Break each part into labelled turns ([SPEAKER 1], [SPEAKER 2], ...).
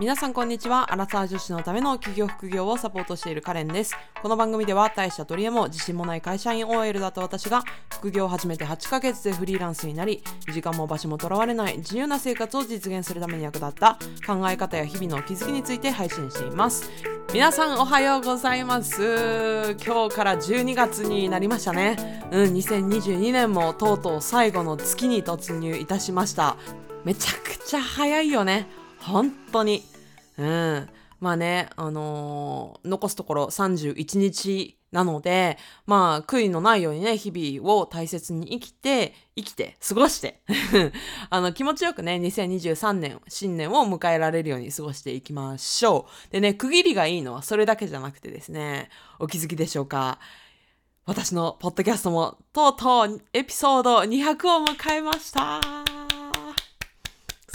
[SPEAKER 1] 皆さんこんにちは。アラサー女子のための企業副業をサポートしているカレンです。この番組では大した取り柄も自信もない会社員 OL だった私が副業を始めて8ヶ月でフリーランスになり、時間も場所もとらわれない自由な生活を実現するために役立った考え方や日々の気づきについて配信しています。皆さんおはようございます。今日から12月になりましたね。うん、2022年もとうとう最後の月に突入いたしました。めちゃくちゃ早いよね。本当に。うん。まあね、あのー残すところ31日なので、まあ、悔いのないようにね、日々を大切に生きて、生きて、過ごして、あの、気持ちよくね、2023年、新年を迎えられるように過ごしていきましょう。でね、区切りがいいのはそれだけじゃなくてですね、お気づきでしょうか？私のポッドキャストも、とうとうエピソード200を迎えました。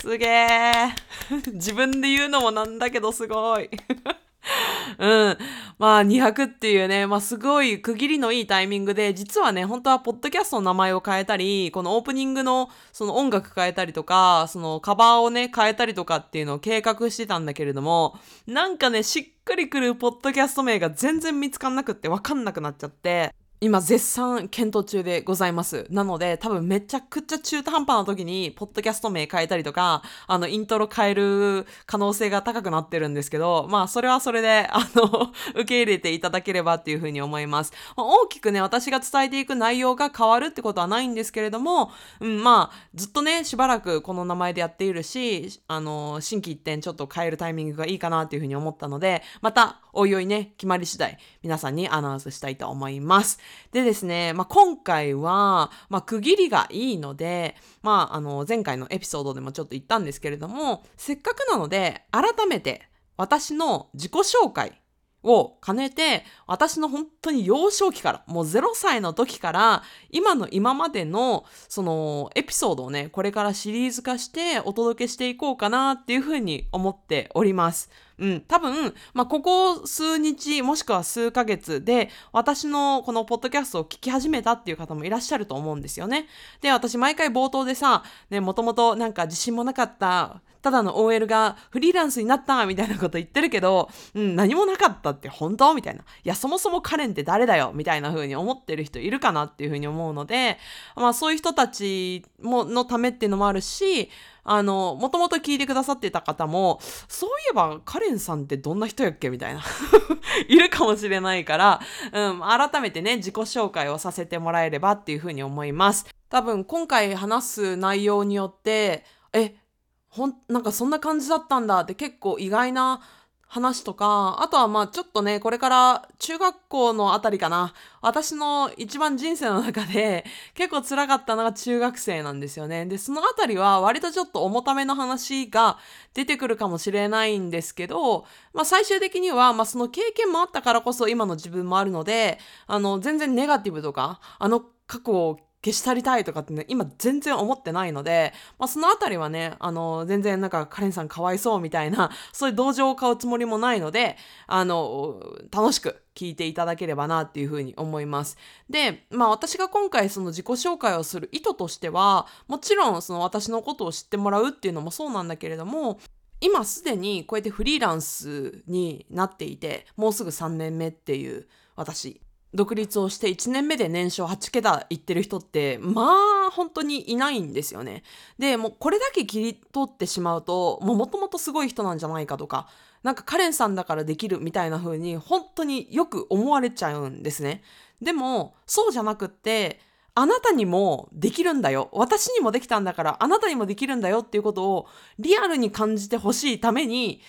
[SPEAKER 1] すげえ。自分で言うのもなんだけどすごい。うん。まあ200っていうね、まあすごい区切りのいいタイミングで、実はね、本当はポッドキャストの名前を変えたり、このオープニングのその音楽変えたりとか、そのカバーをね、変えたりとかっていうのを計画してたんだけれども、なんかね、しっくりくるポッドキャスト名が全然見つかんなくってわかんなくなっちゃって、今絶賛検討中でございます。なので多分めちゃくちゃ中途半端な時にポッドキャスト名変えたりとか、あのイントロ変える可能性が高くなってるんですけど、まあそれはそれで、あの、受け入れていただければっていうふうに思います。まあ大きくね、私が伝えていく内容が変わるってことはないんですけれども、うん、まあずっとね、しばらくこの名前でやっているし、あの、新規一点ちょっと変えるタイミングがいいかなっていうふうに思ったので、またおいおいね、決まり次第皆さんにアナウンスしたいと思います。でですね、まあ、今回は、まあ、区切りがいいので、まあ、あの、前回のエピソードでもちょっと言ったんですけれども、せっかくなので、改めて私の自己紹介を兼ねて、私の本当に幼少期から、もう0歳の時から、今の今までの、その、エピソードをね、これからシリーズ化してお届けしていこうかなっていうふうに思っております。うん、多分、まあ、ここ数日、もしくは数ヶ月で、私のこのポッドキャストを聞き始めたっていう方もいらっしゃると思うんですよね。で、私毎回冒頭でさ、ね、もともとなんか自信もなかった、ただの OL がフリーランスになったみたいなこと言ってるけど、うん、何もなかったって本当？みたいな。いや、そもそもカレンって誰だよ？みたいな風に思ってる人いるかなっていう風に思うので、まあそういう人たちものためっていうのもあるし、あの、もともと聞いてくださってた方も、そういえばカレンさんってどんな人やっけみたいな。いるかもしれないから、うん、改めてね、自己紹介をさせてもらえればっていうふうに思います。多分今回話す内容によって、え、ほん、なんかそんな感じだったんだって結構意外な話とか、あとはまあちょっとね、これから中学校のあたりかな。私の一番人生の中で結構辛かったのが中学生なんですよね。で、そのあたりは割とちょっと重ための話が出てくるかもしれないんですけど、まあ最終的には、まあその経験もあったからこそ今の自分もあるので、あの、全然ネガティブとか、あの過去を消し去りたいとかってね、今全然思ってないので、まあそのあたりはね、あの、全然なんかカレンさんかわいそうみたいな、そういう同情を買うつもりもないので、あの、楽しく聞いていただければなっていうふうに思います。で、まあ私が今回その自己紹介をする意図としては、もちろんその私のことを知ってもらうっていうのもそうなんだけれども、今すでにこうやってフリーランスになっていて、もうすぐ3年目っていう私、独立をして1年目で年商8桁いってる人って、まあ本当にいないんですよね。で、もうこれだけ切り取ってしまうと、もうもともとすごい人なんじゃないかとか、なんかカレンさんだからできるみたいな風に本当によく思われちゃうんですね。でも、そうじゃなくって、あなたにもできるんだよ。私にもできたんだから、あなたにもできるんだよっていうことをリアルに感じてほしいために、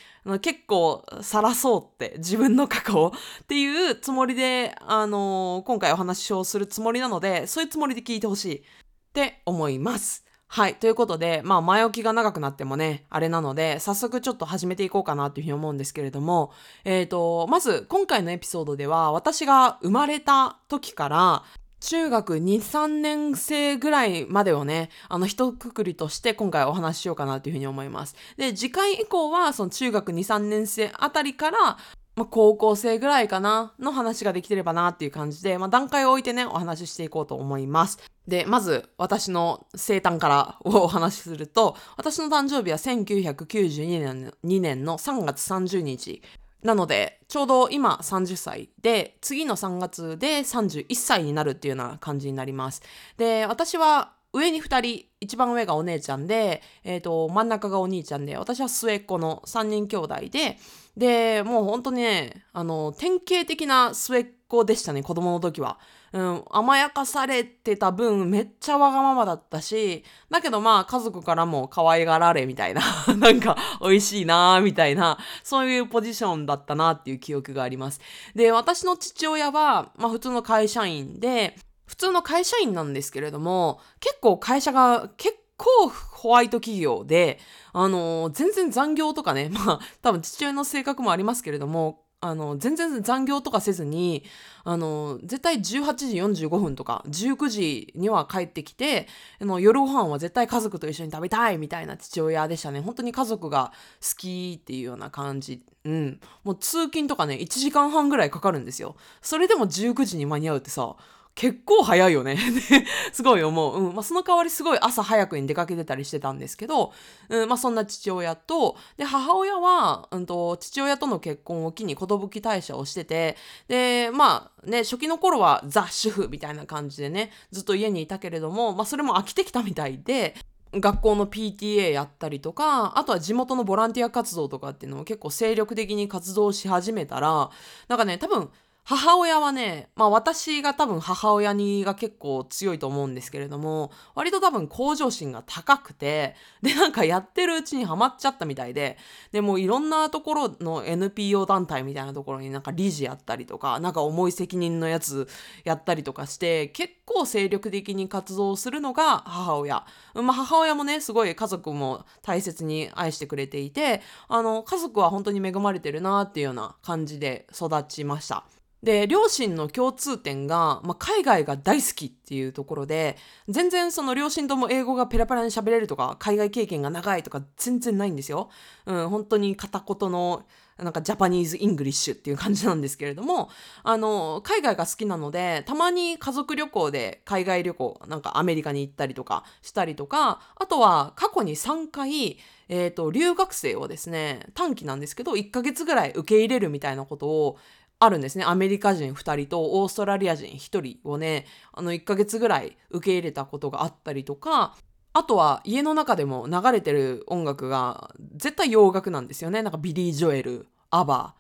[SPEAKER 1] 結構晒そうって自分の過去をっていうつもりで、あの今回お話をするつもりなので、そういうつもりで聞いてほしいって思います。はい。ということで、まあ、前置きが長くなってもね、あれなので、早速ちょっと始めていこうかなっていうふうに思うんですけれども、えっ、と、まず、今回のエピソードでは、私が生まれた時から、中学2、3年生ぐらいまでをね、あの、一括りとして今回お話ししようかなというふうに思います。で、次回以降は、その中学2、3年生あたりから、まあ、高校生ぐらいかなの話ができてればなっていう感じで、まあ、段階を置いてね、お話ししていこうと思います。で、まず、私の生誕からをお話しすると、私の誕生日は1992年 ,2 年の3月30日。なので、ちょうど今30歳で、次の3月で31歳になるっていうような感じになります。で、私は上に2人、一番上がお姉ちゃんで、えっ、ー、と、真ん中がお兄ちゃんで、私は末っ子の3人兄弟で、で、もう本当にね、あの、典型的な末っ子でしたね、子供の時は。うん、甘やかされてた分、めっちゃわがままだったし、だけどまあ、家族からも可愛がられみたいな、なんか、美味しいなーみたいな、そういうポジションだったなっていう記憶があります。で、私の父親は、まあ普通の会社員で、普通の会社員なんですけれども、結構会社が結構ホワイト企業で、あのー、全然残業とかね、まあ、多分父親の性格もありますけれども、あの、全然残業とかせずに、あの、絶対18時45分とか、19時には帰ってきて、あの、夜ご飯は絶対家族と一緒に食べたいみたいな父親でしたね。本当に家族が好きっていうような感じ。うん。もう通勤とかね、1時間半ぐらいかかるんですよ。それでも19時に間に合うってさ、結構早いよね すごい思う。うん。まあ、その代わりすごい朝早くに出かけてたりしてたんですけど、うん、まあ、そんな父親と、で、母親は、うんと、父親との結婚を機に寿退社をしてて、で、まあ、ね、初期の頃はザ・主婦みたいな感じでね、ずっと家にいたけれども、まあ、それも飽きてきたみたいで、学校の PTA やったりとか、あとは地元のボランティア活動とかっていうのを結構精力的に活動し始めたら、なんかね、多分、母親はね、まあ私が多分母親にが結構強いと思うんですけれども、割と多分向上心が高くて、でなんかやってるうちにハマっちゃったみたいで、でもいろんなところの NPO 団体みたいなところになんか理事やったりとか、なんか重い責任のやつやったりとかして、結構精力的に活動するのが母親。まあ母親もね、すごい家族も大切に愛してくれていて、あの、家族は本当に恵まれてるなっていうような感じで育ちました。で、両親の共通点が、まあ、海外が大好きっていうところで、全然その両親とも英語がペラペラに喋れるとか、海外経験が長いとか全然ないんですよ。うん、本当に片言の、なんか Japanese English っていう感じなんですけれども、あの、海外が好きなので、たまに家族旅行で海外旅行、なんかアメリカに行ったりとかしたりとか、あとは過去に3回、え、ー、と、留学生をですね、短期なんですけど、1ヶ月ぐらい受け入れるみたいなことをあるんですね。アメリカ人2人とオーストラリア人1人をね、あの1ヶ月ぐらい受け入れたことがあったりとか、あとは家の中でも流れてる音楽が絶対洋楽なんですよね。なんかビリー・ジョエル、アバ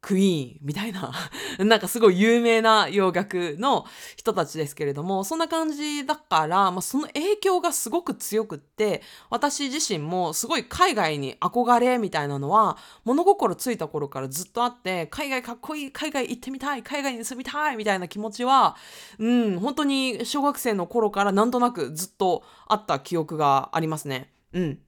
[SPEAKER 1] クイーンみたいな なんかすごい有名な洋楽の人たちですけれども、そんな感じだから、まあ、その影響がすごく強くって、私自身もすごい海外に憧れみたいなのは、物心ついた頃からずっとあって、海外かっこいい、海外行ってみたい、海外に住みたいみたいな気持ちは、うん、本当に小学生の頃からなんとなくずっとあった記憶がありますね。うん。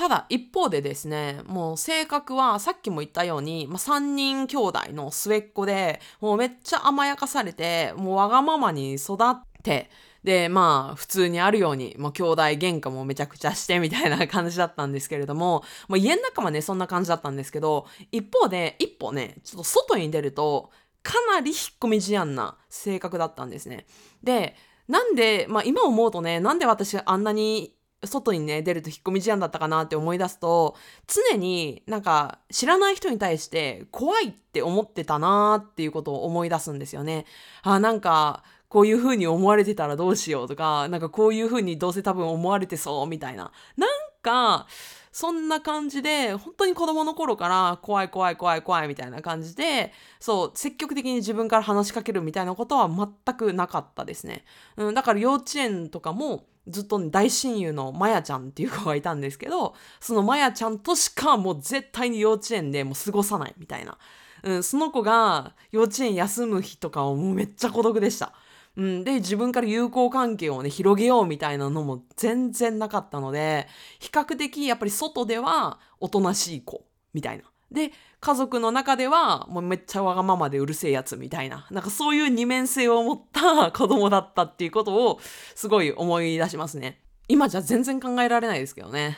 [SPEAKER 1] ただ一方でですね、もう性格はさっきも言ったように、まあ、3人兄弟の末っ子で、もうめっちゃ甘やかされて、もうわがままに育って、で、まあ、普通にあるように、もう兄弟喧嘩もめちゃくちゃしてみたいな感じだったんですけれども、もう家の中はね、そんな感じだったんですけど、一方で、一歩ね、ちょっと外に出ると、かなり引っ込み思案な性格だったんですね。で、なんで、まあ今思うとね、なんで私あんなに外にね、出ると引っ込み思案だったかなって思い出すと、常になんか知らない人に対して怖いって思ってたなーっていうことを思い出すんですよね。あ、なんか、こういう風に思われてたらどうしようとか、なんかこういう風にどうせ多分思われてそうみたいな。なんか、そんな感じで、本当に子供の頃から怖い怖い怖い怖いみたいな感じで、そう、積極的に自分から話しかけるみたいなことは全くなかったですね。うん、だから幼稚園とかも、ずっとね大親友のまやちゃんっていう子がいたんですけど、そのまやちゃんとしかもう絶対に幼稚園でもう過ごさないみたいな。うん、その子が幼稚園休む日とかはもうめっちゃ孤独でした。うん、で、自分から友好関係をね、広げようみたいなのも全然なかったので、比較的やっぱり外ではおとなしい子みたいな。で、家族の中ではもうめっちゃわがままでうるせえやつみたいな、なんかそういう二面性を持った 子供だったっていうことをすごい思い出しますね。今じゃ全然考えられないですけどね。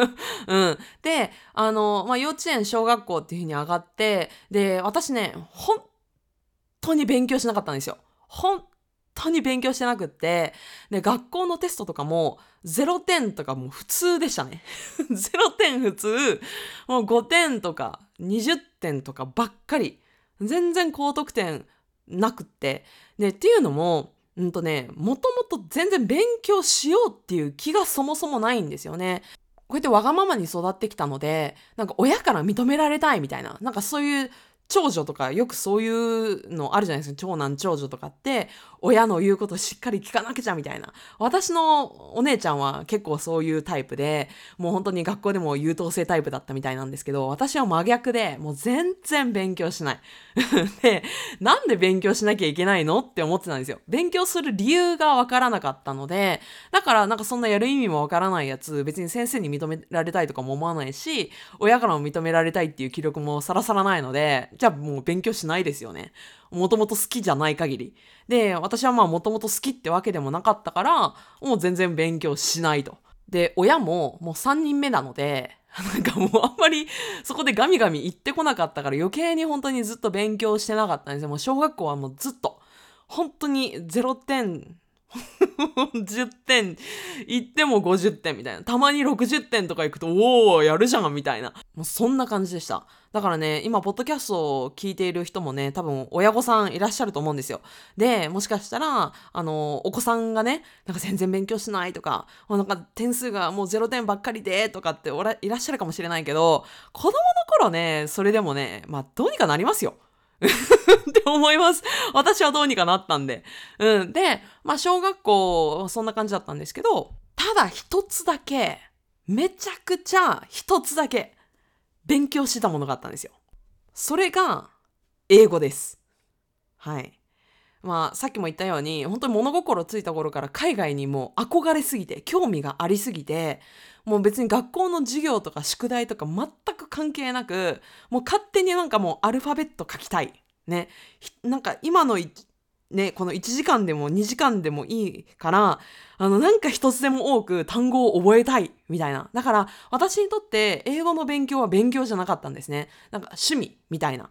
[SPEAKER 1] うん。で、あの、まあ、幼稚園、小学校っていう風に上がって、で、私ね、本当に勉強しなかったんですよ。本当に勉強してなくって、で、学校のテストとかも0点とかもう普通でしたね。0点普通、もう5点とか20点とかばっかり。全然高得点なくって。で、っていうのも、うんとね、もともと全然勉強しようっていう気がそもそもないんですよね。こうやってわがままに育ってきたので、なんか親から認められたいみたいな、なんかそういう長女とかよくそういうのあるじゃないですか。長男長女とかって親の言うことしっかり聞かなきゃみたいな。私のお姉ちゃんは結構そういうタイプでもう本当に学校でも優等生タイプだったみたいなんですけど私は真逆でもう全然勉強しない。でなんで勉強しなきゃいけないのって思ってたんですよ。勉強する理由がわからなかったのでだからなんかそんなやる意味もわからないやつ別に先生に認められたいとかも思わないし親からも認められたいっていう記録もさらさらないのでじゃあもう勉強しないですよね。もともと好きじゃない限り。で、私はまあもともと好きってわけでもなかったから、もう全然勉強しないと。で、親ももう3人目なので、なんかもうあんまりそこでガミガミ言ってこなかったから余計に本当にずっと勉強してなかったんですよ。もう小学校はもうずっと、本当に0点10点いっても50点みたいな。たまに60点とかいくと、おー、やるじゃんみたいな。もうそんな感じでした。だからね、今、ポッドキャストを聞いている人もね、多分、親御さんいらっしゃると思うんですよ。で、もしかしたら、あの、お子さんがね、なんか全然勉強しないとか、もうなんか点数がもう0点ばっかりで、とかっておらいらっしゃるかもしれないけど、子供の頃ね、それでもね、まあ、どうにかなりますよ。って思います。私はどうにかなったんで。うん。で、まあ、小学校は、そんな感じだったんですけど、ただ一つだけ、めちゃくちゃ一つだけ、勉強してたものがあったんですよ。それが、英語です。はい。まあ、さっきも言ったように、本当に物心ついた頃から海外にも憧れすぎて、興味がありすぎて、もう別に学校の授業とか宿題とか全く関係なく、もう勝手になんかもうアルファベット書きたい。ね。なんか今のね、この1時間でも2時間でもいいから、あの、なんか一つでも多く単語を覚えたい、みたいな。だから、私にとって英語の勉強は勉強じゃなかったんですね。なんか趣味、みたいな。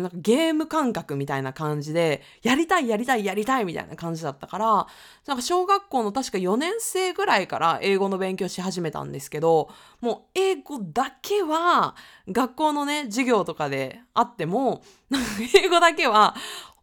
[SPEAKER 1] なんかゲーム感覚みたいな感じで、やりたい、やりたい、やりたいみたいな感じだったから、なんか小学校の確か4年生ぐらいから英語の勉強し始めたんですけど、もう英語だけは、学校のね、授業とかであっても、英語だけは、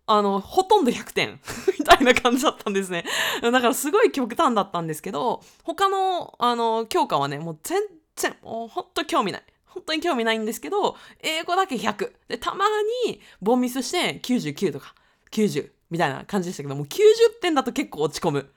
[SPEAKER 1] あの、ほとんど100点 みたいな感じだったんですね。だからすごい極端だったんですけど、他の、あの、教科はね、もう全然、もうほんと興味ない。本当に興味ないんですけど、英語だけ100。で、たまに、ボンミスして99とか、90みたいな感じでしたけど、もう90点だと結構落ち込む。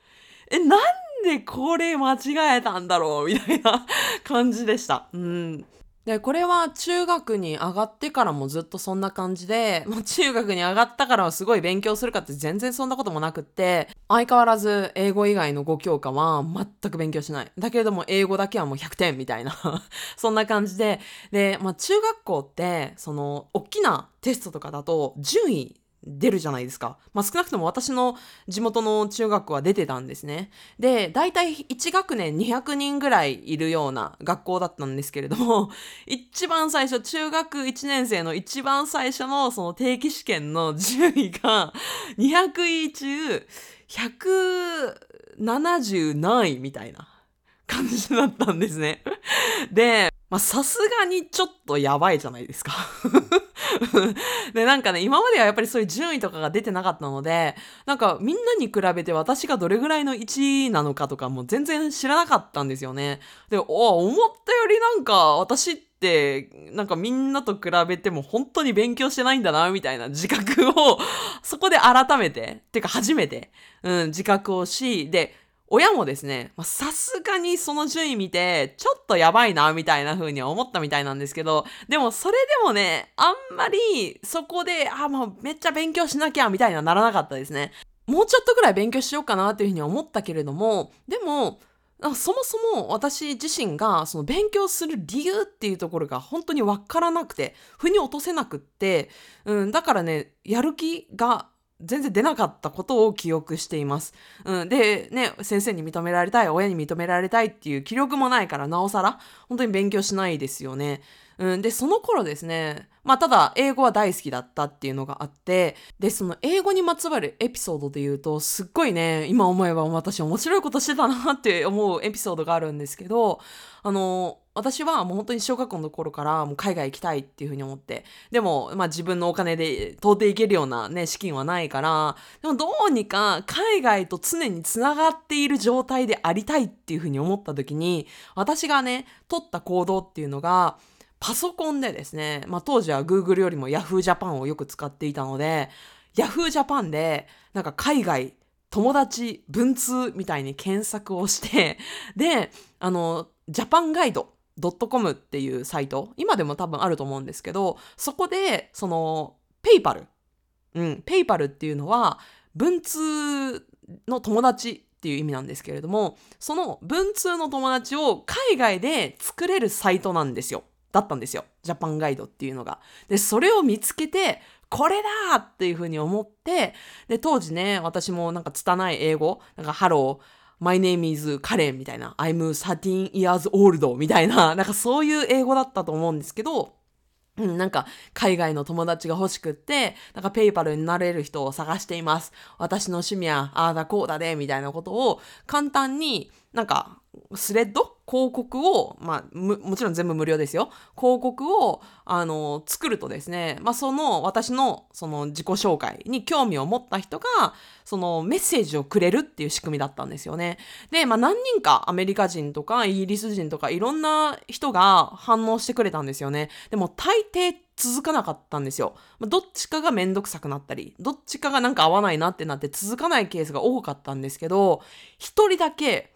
[SPEAKER 1] え、なんでこれ間違えたんだろう？みたいな感じでした。うん。で、これは中学に上がってからもずっとそんな感じで、もう中学に上がったからはすごい勉強するかって全然そんなこともなくって、相変わらず英語以外の5教科は全く勉強しない。だけれども英語だけはもう100点みたいな そんな感じで、で、まあ中学校って、その、大きなテストとかだと順位出るじゃないですか。まあ、少なくとも私の地元の中学校は出てたんですね。で、大体1学年200人ぐらいいるような学校だったんですけれども、一番最初、中学1年生の一番最初のその定期試験の順位が200位中170何位みたいな感じだったんですね。で、ま、さすがにちょっとやばいじゃないですかで、なんかね、今まではやっぱりそういう順位とかが出てなかったので、なんかみんなに比べて私がどれぐらいの1位なのかとかも全然知らなかったんですよね。で、お思ったよりなんか私って、なんかみんなと比べても本当に勉強してないんだな、みたいな自覚をそこで改めて、っていうか初めて、うん、自覚をし、で、親もですね、さすがにその順位見て、ちょっとやばいな、みたいな風に思ったみたいなんですけど、でもそれでもね、あんまりそこで、あ、もうめっちゃ勉強しなきゃ、みたいにはならなかったですね。もうちょっとぐらい勉強しようかなっていうふうに思ったけれども、でも、そもそも私自身がその勉強する理由っていうところが本当にわからなくて、腑に落とせなくって、うん、だからね、やる気が全然出なかったことを記憶しています。うん、で、ね、先生に認められたい、親に認められたいっていう気力もないから、なおさら、本当に勉強しないですよね。うん、で、その頃ですね、まあ、ただ、英語は大好きだったっていうのがあって、で、その英語にまつわるエピソードで言うと、すっごいね、今思えば私面白いことしてたなって思うエピソードがあるんですけど、あの、私はもう本当に小学校の頃からもう海外行きたいっていうふうに思って、でも、まあ自分のお金で到底行けるようなね、資金はないから、でもどうにか海外と常につながっている状態でありたいっていうふうに思った時に、私がね、取った行動っていうのが、パソコンでですね、まあ当時は Google よりも Yahoo Japan をよく使っていたので、Yahoo Japan でなんか海外友達文通みたいに検索をしてであのジャパンガイド .com っていうサイト今でも多分あると思うんですけどそこでその pen pal うん pen pal っていうのは文通の友達っていう意味なんですけれどもその文通の友達を海外で作れるサイトなんですよだったんですよ。ジャパンガイドっていうのが。で、それを見つけて、これだっていうふうに思って、で、当時ね、私もなんか拙い英語、なんか hello、My name is Karen みたいな、I'm 13 years old みたいな、なんかそういう英語だったと思うんですけど、うん、なんか海外の友達が欲しくって、なんかペイパルになれる人を探しています。私の趣味はああだこうだで、みたいなことを簡単になんかスレッド？広告を、まあ、もちろん全部無料ですよ。広告を、あの、作るとですね、まあ、その、私の、その、自己紹介に興味を持った人が、その、メッセージをくれるっていう仕組みだったんですよね。で、まあ、何人かアメリカ人とか、イギリス人とか、いろんな人が反応してくれたんですよね。でも、大抵、続かなかったんですよ。どっちかがめんどくさくなったり、どっちかがなんか合わないなってなって続かないケースが多かったんですけど、一人だけ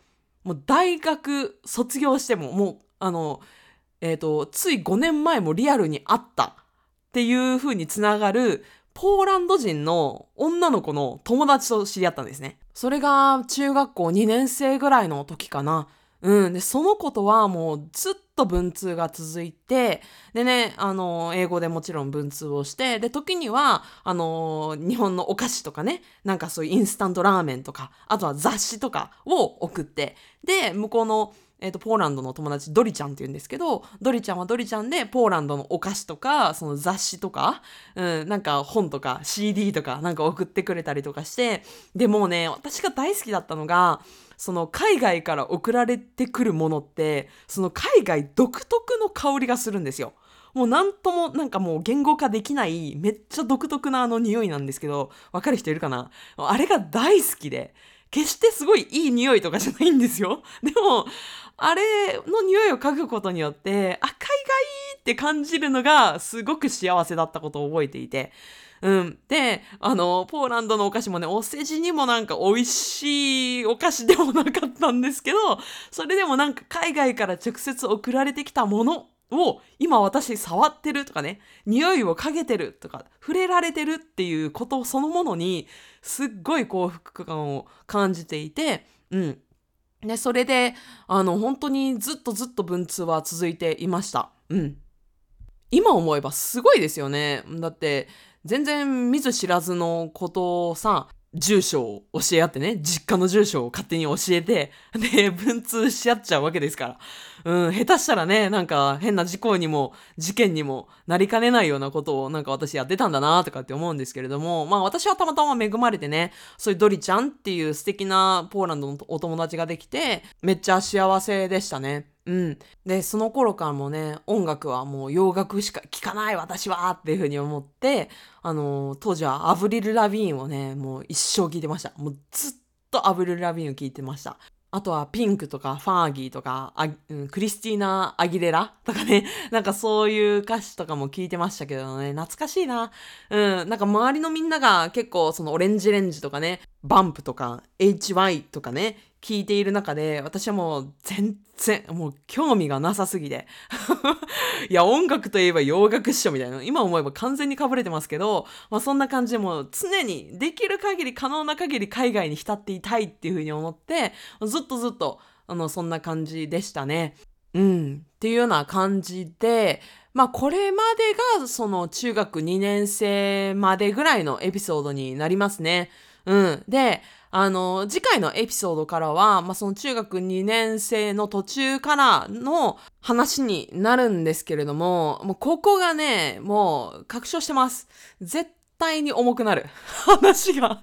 [SPEAKER 1] もう大学卒業しても、もう、あの、えっ、ー、と、つい5年前もリアルに会ったっていう風につながる、ポーランド人の女の子の友達と知り合ったんですね。それが中学校2年生ぐらいの時かな。うん。で、その子とはもうずっと文通が続いて、でね、あの、英語でもちろん文通をして、で、時には、あの、日本のお菓子とかね、なんかそういうインスタントラーメンとか、あとは雑誌とかを送って、で、向こうの、えっ、ー、と、ポーランドの友達、ドリちゃんって言うんですけど、ドリちゃんはドリちゃんで、ポーランドのお菓子とか、その雑誌とか、うん、なんか本とか CD とかなんか送ってくれたりとかして、でもうね、私が大好きだったのが、その海外から送られてくるものって、その海外独特の香りがするんですよ。もうなんともなんかもう言語化できないめっちゃ独特なあの匂いなんですけど、わかる人いるかな？あれが大好きで、決してすごいいい匂いとかじゃないんですよ。でも、あれの匂いを嗅ぐことによって、あ、海外って感じるのがすごく幸せだったことを覚えていて、うん。で、あの、ポーランドのお菓子もね、お世辞にもなんか美味しいお菓子でもなかったんですけど、それでもなんか海外から直接送られてきたものを今私触ってるとかね、匂いを嗅げてるとか、触れられてるっていうことそのものに、すっごい幸福感を感じていて、うん。で、それで、あの、本当にずっとずっと文通は続いていました。うん。今思えばすごいですよね。だって、全然見ず知らずのことをさ、住所を教え合ってね、実家の住所を勝手に教えて、で、文通し合っちゃうわけですから。うん、下手したらね、なんか変な事故にも事件にもなりかねないようなことをなんか私やってたんだなとかって思うんですけれども、まあ私はたまたま恵まれてね、そういうドリちゃんっていう素敵なポーランドのお友達ができて、めっちゃ幸せでしたね。うん。で、その頃からもね、音楽はもう洋楽しか聴かない私はっていうふうに思って、あのー、当時はアブリル・ラビーンをね、もう一生聴いてました。もうずっとアブリル・ラビーンを聴いてました。あとはピンクとかファーギーとか、あうん、クリスティーナ・アギレラ とかね、なんかそういう歌詞とかも聞いてましたけどね、懐かしいな。うん、なんか周りのみんなが結構そのオレンジレンジとかね、バンプとか HY とかね、聞いている中で、私はもう全然、もう興味がなさすぎて。いや、音楽といえば洋楽っしょみたいな。今思えば完全にかぶれてますけど、まあそんな感じでもう常にできる限り可能な限り海外に浸っていたいっていうふうに思って、ずっとずっと、あの、そんな感じでしたね。うん。っていうような感じで、まあこれまでがその中学2年生までぐらいのエピソードになりますね。うん。で、あの、次回のエピソードからは、まあ、その中学2年生の途中からの話になるんですけれども、もうここがね、もう確証してます。絶対に重くなる。話が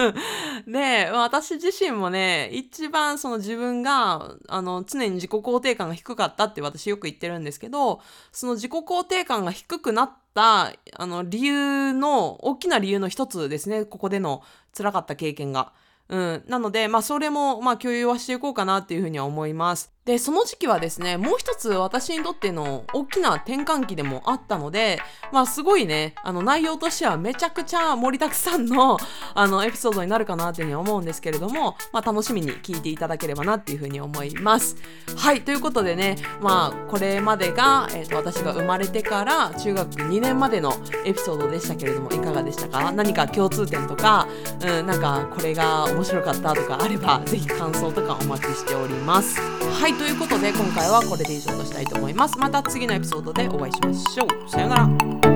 [SPEAKER 1] で、私自身もね、一番その自分が、あの、常に自己肯定感が低かったって私よく言ってるんですけど、その自己肯定感が低くなった、あの、理由の、大きな理由の一つですね、ここでの辛かった経験が。うん。なので、まあ、それも、まあ、共有はしていこうかなっていうふうには思います。で、その時期はですね、もう一つ私にとっての大きな転換期でもあったので、まあすごいね、あの内容としてはめちゃくちゃ盛りだくさんの あのエピソードになるかなっていうふうに思うんですけれども、まあ楽しみに聞いていただければなっていうふうに思います。はい、ということでね、まあこれまでが、えーと、私が生まれてから中学2年までのエピソードでしたけれども、いかがでしたか？何か共通点とか、うん、なんかこれが面白かったとかあれば、ぜひ感想とかお待ちしておりますはい。はい、ということで今回はこれで以上としたいと思います。また次のエピソードでお会いしましょう。さようなら。